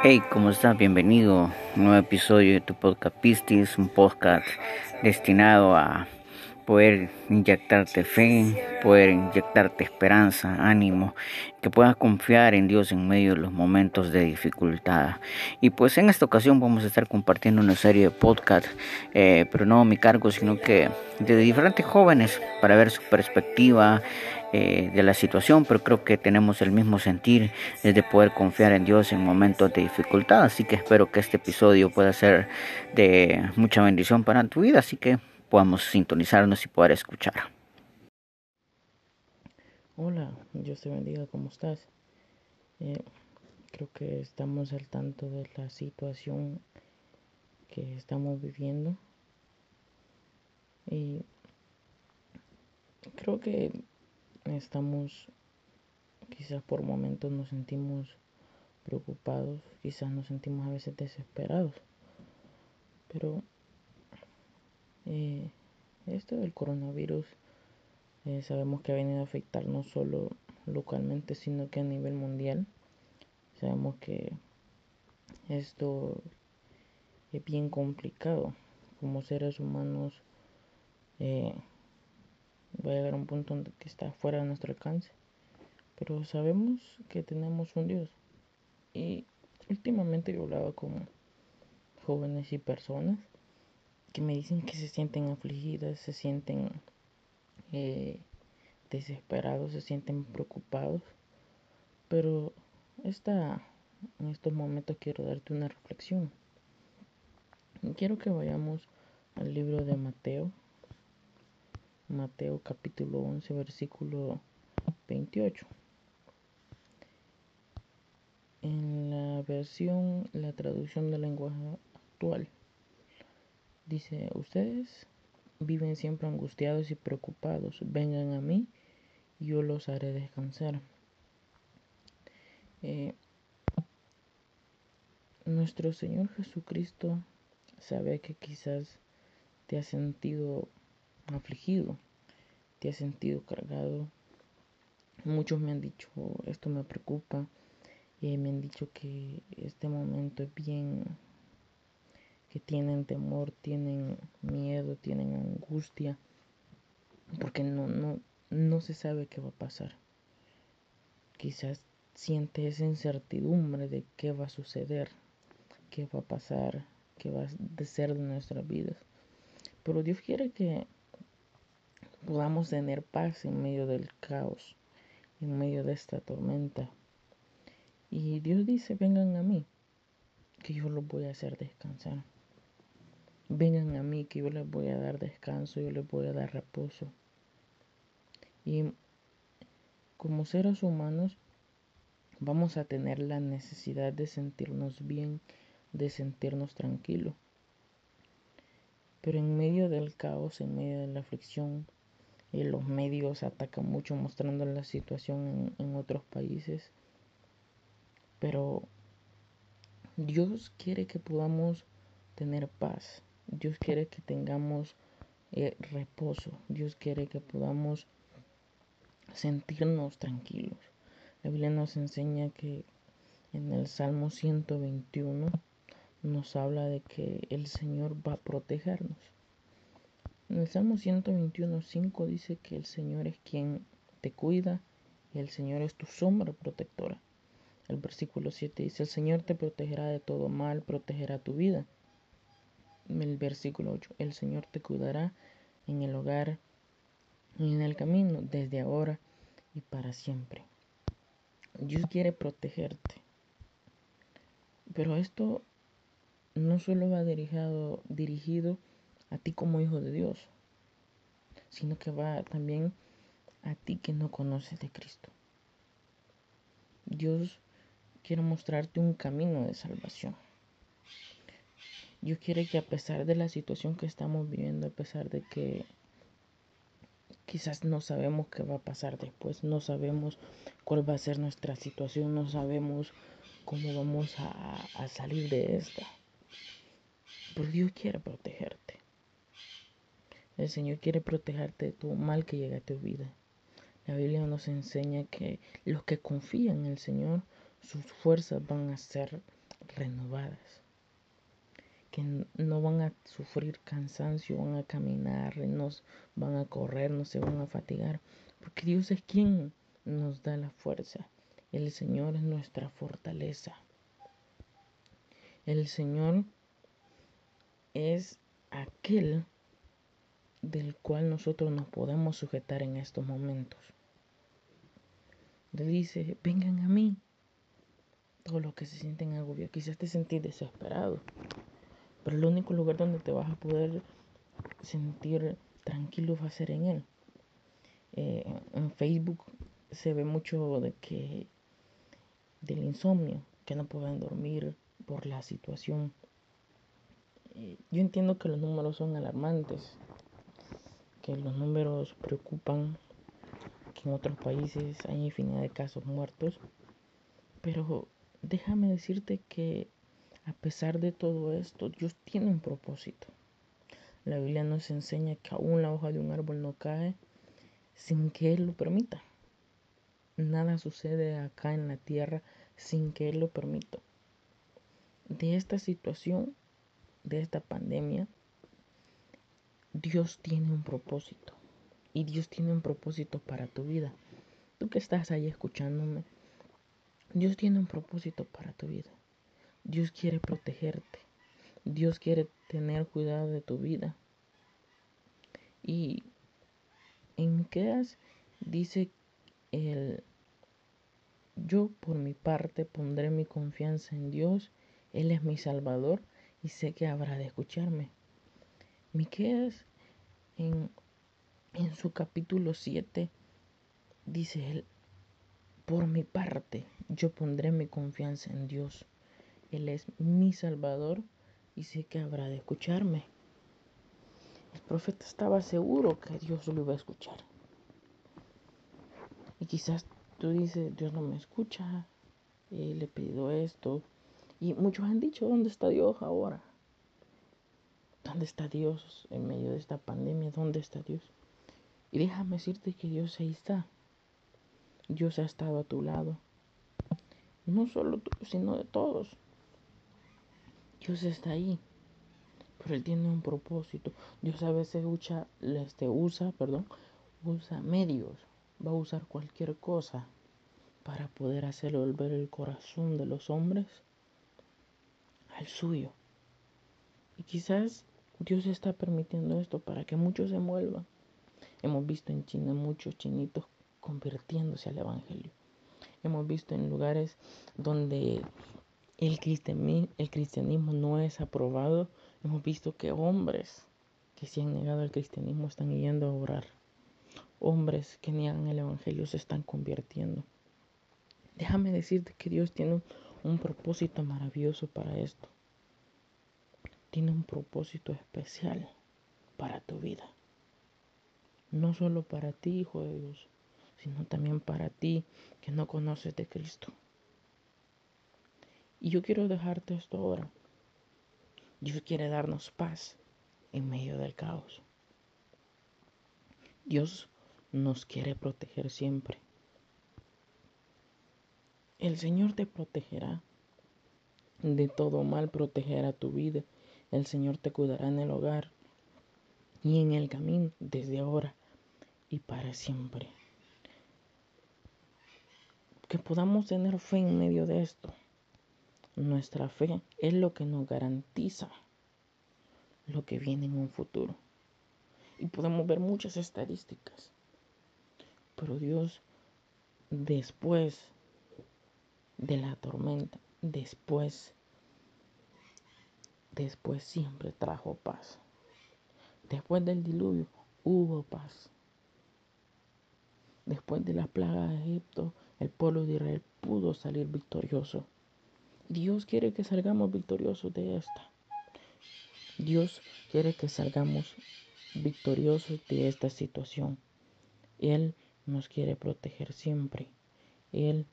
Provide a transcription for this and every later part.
Hey, ¿cómo estás? Bienvenido a un nuevo episodio de tu podcast Pistis, un podcast destinado a poder inyectarte fe, poder inyectarte esperanza, ánimo, que puedas confiar en Dios en medio de los momentos de dificultad. Y pues en esta ocasión vamos a estar compartiendo una serie de podcasts, eh, pero no mi cargo, sino que de diferentes jóvenes para ver su perspectiva eh, de la situación, pero creo que tenemos el mismo sentir de poder confiar en Dios en momentos de dificultad. Así que espero que este episodio pueda ser de mucha bendición para tu vida, así que podamos sintonizarnos y poder escuchar. Hola, Dios te bendiga, ¿cómo estás? Eh, creo que estamos al tanto de la situación que estamos viviendo y creo que estamos, quizás por momentos nos sentimos preocupados, quizás nos sentimos a veces desesperados, pero eh, esto del coronavirus eh, sabemos que ha venido a afectar no solo localmente, sino que a nivel mundial. Sabemos que esto es bien complicado como seres humanos. Eh, va a llegar a un punto donde que está fuera de nuestro alcance. Pero sabemos que tenemos un Dios. Y últimamente yo hablaba con jóvenes y personas que me dicen que se sienten afligidas, se sienten eh, desesperados, se sienten preocupados. Pero esta, en estos momentos quiero darte una reflexión. Quiero que vayamos al libro de Mateo, Mateo capítulo 11, versículo 28. En la versión, la traducción del lenguaje actual, dice, ustedes viven siempre angustiados y preocupados, vengan a mí yo los haré descansar. Eh, nuestro Señor Jesucristo sabe que quizás te has sentido afligido, te has sentido cargado. Muchos me han dicho, esto me preocupa, y me han dicho que este momento es bien, que tienen temor, tienen miedo, tienen angustia, porque no, no, no se sabe qué va a pasar. Quizás siente esa incertidumbre de qué va a suceder, qué va a pasar, qué va a ser de nuestras vidas. Pero Dios quiere que podamos tener paz en medio del caos, en medio de esta tormenta. Y Dios dice, vengan a mí, que yo los voy a hacer descansar. Vengan a mí, que yo les voy a dar descanso, yo les voy a dar reposo. Y como seres humanos vamos a tener la necesidad de sentirnos bien, de sentirnos tranquilos. Pero en medio del caos, en medio de la aflicción, y los medios atacan mucho mostrando la situación en, otros países. Pero Dios quiere que podamos tener paz. Dios quiere que tengamos eh, reposo. Dios quiere que podamos sentirnos tranquilos. La Biblia nos enseña que en el Salmo 121 nos habla de que el Señor va a protegernos. En el Salmo 121.5 dice que el Señor es quien te cuida y el Señor es tu sombra protectora. El versículo 7 dice, el Señor te protegerá de todo mal, protegerá tu vida. El versículo 8, el Señor te cuidará en el hogar y en el camino, desde ahora y para siempre. Dios quiere protegerte. Pero esto no solo va dirigido, dirigido a ti como hijo de Dios, sino que va también a ti que no conoces de Cristo. Dios quiere mostrarte un camino de salvación. Dios quiere que a pesar de la situación que estamos viviendo, a pesar de que quizás no sabemos qué va a pasar después, no sabemos cuál va a ser nuestra situación, no sabemos cómo vamos a, a salir de esta. Pero Dios quiere protegerte. El Señor quiere protegerte de todo mal que llegue a tu vida. La Biblia nos enseña que los que confían en el Señor, sus fuerzas van a ser renovadas, que no van a sufrir cansancio, van a caminar, no van a correr, no se van a fatigar, porque Dios es quien nos da la fuerza. El Señor es nuestra fortaleza. El Señor es aquel del cual nosotros nos podemos sujetar en estos momentos. Le dice, vengan a mí. Todos los que se sienten agobiados, quizás te sentís desesperado. Pero el único lugar donde te vas a poder sentir tranquilo va a ser en Él. Eh, en Facebook se ve mucho de que del insomnio, que no pueden dormir por la situación. Eh, yo entiendo que los números son alarmantes, que los números preocupan, que en otros países hay infinidad de casos muertos, pero déjame decirte que a pesar de todo esto, Dios tiene un propósito. La Biblia nos enseña que aún la hoja de un árbol no cae sin que Él lo permita. Nada sucede acá en la tierra sin que Él lo permita. De esta situación, de esta pandemia, Dios tiene un propósito. Y Dios tiene un propósito para tu vida. Tú que estás ahí escuchándome, Dios tiene un propósito para tu vida. Dios quiere protegerte. Dios quiere tener cuidado de tu vida. Y en Miqueas dice el yo por mi parte pondré mi confianza en Dios, él es mi salvador y sé que habrá de escucharme. Miqueas en, en su capítulo 7 dice él, por mi parte yo pondré mi confianza en Dios. Él es mi Salvador y sé que habrá de escucharme. El profeta estaba seguro que Dios lo iba a escuchar. Y quizás tú dices, Dios no me escucha, y le he pedido esto. Y muchos han dicho, ¿dónde está Dios ahora? ¿Dónde está Dios en medio de esta pandemia? ¿Dónde está Dios? Y déjame decirte que Dios ahí está. Dios ha estado a tu lado. No solo tú, sino de todos. Dios está ahí, pero Él tiene un propósito. Dios a veces usa, este, usa, perdón, usa medios, va a usar cualquier cosa para poder hacer volver el corazón de los hombres al suyo. Y quizás Dios está permitiendo esto para que muchos se envuelvan. Hemos visto en China muchos chinitos convirtiéndose al Evangelio. Hemos visto en lugares donde el cristianismo, no es aprobado, hemos visto que hombres que se han negado al cristianismo están yendo a orar. Hombres que niegan el Evangelio se están convirtiendo. Déjame decirte que Dios tiene un propósito maravilloso para esto. Tiene un propósito especial para tu vida. No solo para ti, hijo de Dios, sino también para ti que no conoces de Cristo. Y yo quiero dejarte esto ahora. Dios quiere darnos paz en medio del caos. Dios nos quiere proteger siempre. El Señor te protegerá. De todo mal protegerá tu vida. El Señor te cuidará en el hogar y en el camino desde ahora y para siempre. Que podamos tener fe en medio de esto. Nuestra fe es lo que nos garantiza lo que viene en un futuro. Y podemos ver muchas estadísticas. Pero Dios, después de la tormenta, después, después siempre trajo paz. Después del diluvio hubo paz. Después de la plaga de Egipto, el pueblo de Israel pudo salir victorioso. Dios quiere que salgamos victoriosos de esta. Dios quiere que salgamos victoriosos de esta situación. Él nos quiere proteger siempre. Él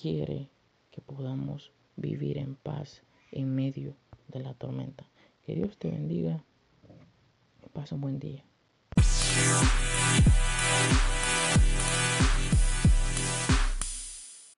quiere que podamos vivir en paz en medio de la tormenta. Que Dios te bendiga. Pase un buen día.